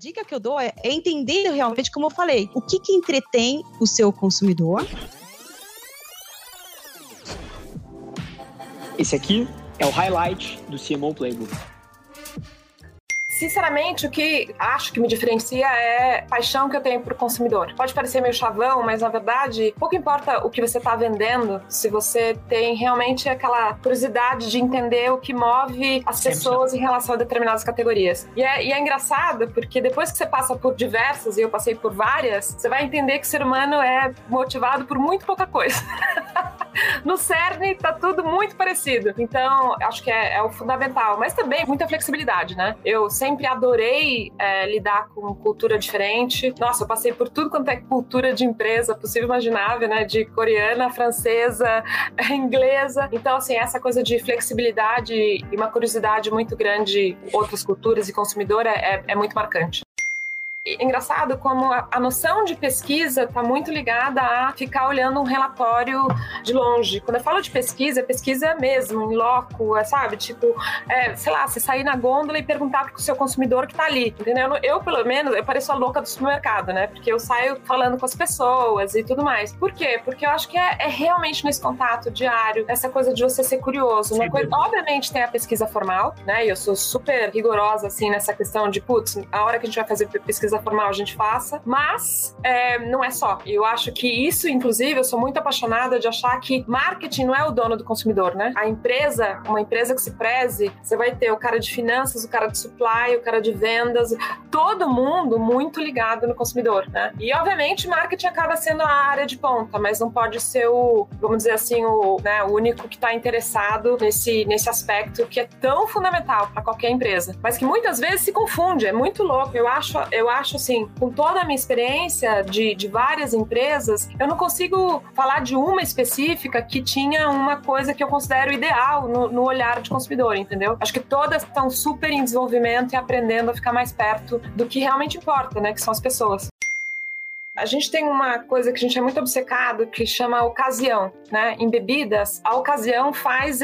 dica que eu dou é, é entender realmente, como eu falei, o que, que entretém o seu consumidor. Esse aqui é o highlight do CMO Playbook sinceramente, o que acho que me diferencia é a paixão que eu tenho pro consumidor. Pode parecer meio chavão, mas na verdade, pouco importa o que você está vendendo, se você tem realmente aquela curiosidade de entender o que move as pessoas em relação a determinadas categorias. E é, e é engraçado, porque depois que você passa por diversas, e eu passei por várias, você vai entender que o ser humano é motivado por muito pouca coisa. no cerne tá tudo muito parecido. Então, acho que é, é, o fundamental. Mas também muita flexibilidade, né? Eu sempre adorei é, lidar com cultura diferente. Nossa, eu passei por tudo quanto é cultura de empresa possível imaginável, né? De coreana, francesa, inglesa. Então, assim, essa coisa de flexibilidade e uma curiosidade muito grande outras culturas e consumidor é, é muito marcante engraçado como a, a noção de pesquisa está muito ligada a ficar olhando um relatório de longe. Quando eu falo de pesquisa, é pesquisa mesmo, em loco, é, sabe? Tipo, é, sei lá, você sair na gôndola e perguntar para o seu consumidor que está ali, entendeu? Eu, pelo menos, eu pareço a louca do supermercado, né? Porque eu saio falando com as pessoas e tudo mais. Por quê? Porque eu acho que é, é realmente nesse contato diário, essa coisa de você ser curioso. Uma coisa, obviamente tem a pesquisa formal, né? E eu sou super rigorosa, assim, nessa questão de, putz, a hora que a gente vai fazer pesquisa pesquisa formal a gente faça, mas é, não é só. Eu acho que isso, inclusive, eu sou muito apaixonada de achar que marketing não é o dono do consumidor, né? A empresa, uma empresa que se preze, você vai ter o cara de finanças, o cara de supply, o cara de vendas, todo mundo muito ligado no consumidor, né? E obviamente marketing acaba sendo a área de ponta, mas não pode ser o, vamos dizer assim, o, né, o único que está interessado nesse, nesse aspecto que é tão fundamental para qualquer empresa, mas que muitas vezes se confunde, é muito louco. Eu acho, eu acho acho assim, com toda a minha experiência de, de várias empresas, eu não consigo falar de uma específica que tinha uma coisa que eu considero ideal no, no olhar de consumidor, entendeu? Acho que todas estão super em desenvolvimento e aprendendo a ficar mais perto do que realmente importa, né? Que são as pessoas. A gente tem uma coisa que a gente é muito obcecado que chama ocasião, né? Em bebidas, a ocasião faz,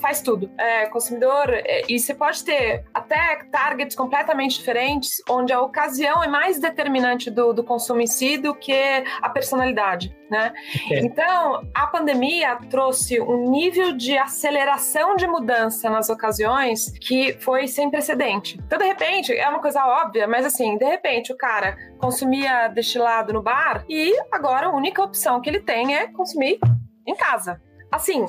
faz tudo. É, consumidor, é, e você pode ter até targets completamente diferentes, onde a ocasião é mais determinante do, do consumo em si do que a personalidade, né? É. Então, a pandemia trouxe um nível de aceleração de mudança nas ocasiões que foi sem precedente. Então, de repente, é uma coisa óbvia, mas assim, de repente, o cara consumia destilado no bar e agora a única opção que ele tem é consumir em casa. Assim,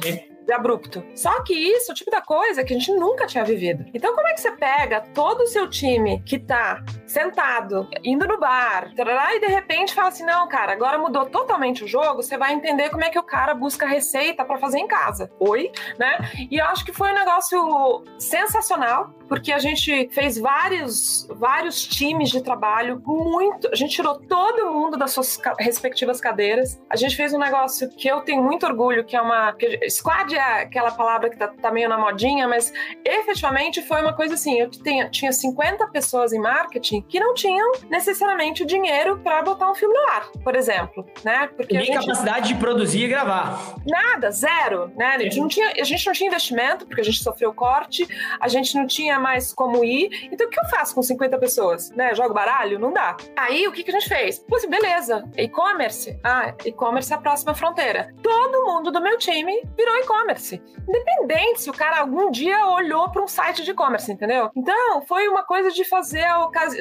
de abrupto. Só que isso é o tipo da coisa que a gente nunca tinha vivido. Então, como é que você pega todo o seu time que tá sentado, indo no bar, tarará, e de repente fala assim: não, cara, agora mudou totalmente o jogo, você vai entender como é que o cara busca receita para fazer em casa. Oi, né? E eu acho que foi um negócio sensacional, porque a gente fez vários, vários times de trabalho muito. A gente tirou todo mundo das suas respectivas cadeiras. A gente fez um negócio que eu tenho muito orgulho, que é uma. Que, squad é aquela palavra que tá, tá, meio na modinha, mas efetivamente foi uma coisa assim: eu tinha, tinha 50 pessoas em marketing que não tinham necessariamente o dinheiro para botar um filme no ar, por exemplo, né? Porque Nem gente... capacidade de produzir e gravar. Nada, zero, né? A gente, não tinha, a gente não tinha investimento, porque a gente sofreu corte, a gente não tinha mais como ir. Então, o que eu faço com 50 pessoas? Né? Jogo baralho? Não dá. Aí, o que, que a gente fez? Pô, beleza, e-commerce. Ah, e-commerce é a próxima fronteira. Todo mundo do meu time virou e-commerce. Independente se o cara algum dia olhou para um site de e-commerce, entendeu? Então, foi uma coisa de fazer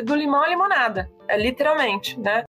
do limão a limonada, é, literalmente, né?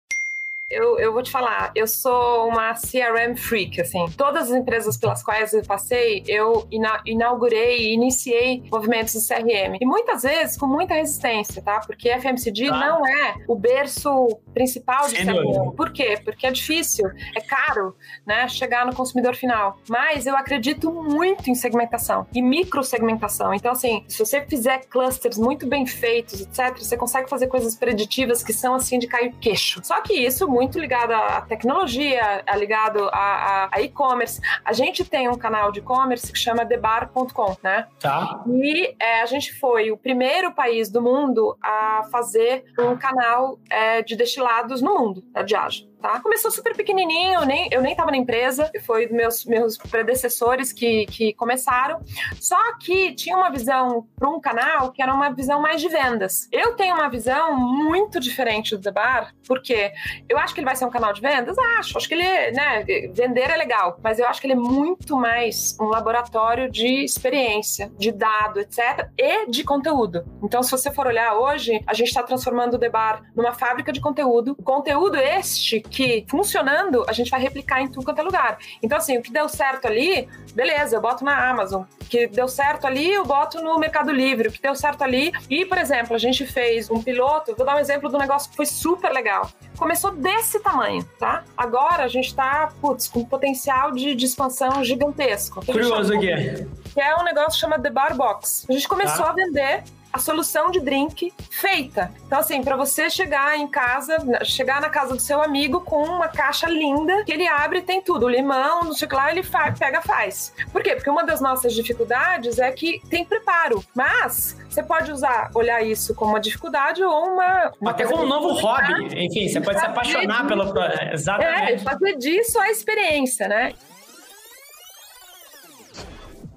Eu, eu vou te falar, eu sou uma CRM freak, assim. Todas as empresas pelas quais eu passei, eu ina inaugurei e iniciei movimentos de CRM. E muitas vezes com muita resistência, tá? Porque FMCG tá. não é o berço principal de Sem CRM. Por quê? Porque é difícil, é caro, né? Chegar no consumidor final. Mas eu acredito muito em segmentação e microsegmentação. Então, assim, se você fizer clusters muito bem feitos, etc., você consegue fazer coisas preditivas que são assim de cair queixo. Só que isso muito ligado à tecnologia, é ligado a, a, e-commerce. A gente tem um canal de e-commerce que chama thebar.com, né? Tá. E é, a gente foi o primeiro país do mundo a fazer um canal é, de destilados no mundo, da Diageo. Tá? Começou super pequenininho, nem, eu nem tava na empresa, foi meus, meus predecessores que, que começaram. Só que tinha uma visão para um canal que era uma visão mais de vendas. Eu tenho uma visão muito diferente do The Bar, porque eu acho que ele vai ser um canal de vendas, acho, acho que ele, né, vender é legal, mas eu acho que ele é muito mais um laboratório de experiência, de dado, etc, e de conteúdo. Então, se você for olhar hoje, a gente está transformando o The Bar numa fábrica de conteúdo, conteúdo este que, funcionando, a gente vai replicar em tudo quanto é lugar. Então, assim, o que deu certo ali, beleza, eu boto na Amazon. O que deu certo ali, eu boto no Mercado Livre. O que deu certo ali. E, por exemplo, a gente fez um piloto, vou dar um exemplo do negócio que foi super legal. Começou desse tamanho, tá? Agora a gente tá, putz, com potencial de, de expansão gigantesco. Curioso aqui. Que é um negócio que chama The Bar Box. A gente começou tá. a vender a solução de drink feita. Então, assim, para você chegar em casa, chegar na casa do seu amigo com uma caixa linda, que ele abre e tem tudo, o limão, não sei o que lá, ele faz, pega, faz. Por quê? Porque uma das nossas dificuldades é que tem preparo, mas você pode usar, olhar isso como uma dificuldade ou uma. uma Até como um novo hobby. Enfim, você pode se apaixonar pelo. Exatamente. É, fazer disso a experiência, né?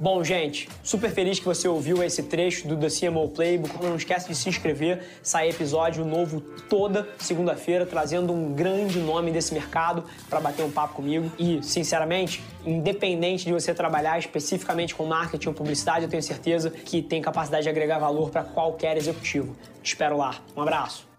Bom, gente, super feliz que você ouviu esse trecho do The CMO Playbook. Não esquece de se inscrever, sai episódio novo toda segunda-feira, trazendo um grande nome desse mercado para bater um papo comigo. E, sinceramente, independente de você trabalhar especificamente com marketing ou publicidade, eu tenho certeza que tem capacidade de agregar valor para qualquer executivo. Te espero lá. Um abraço.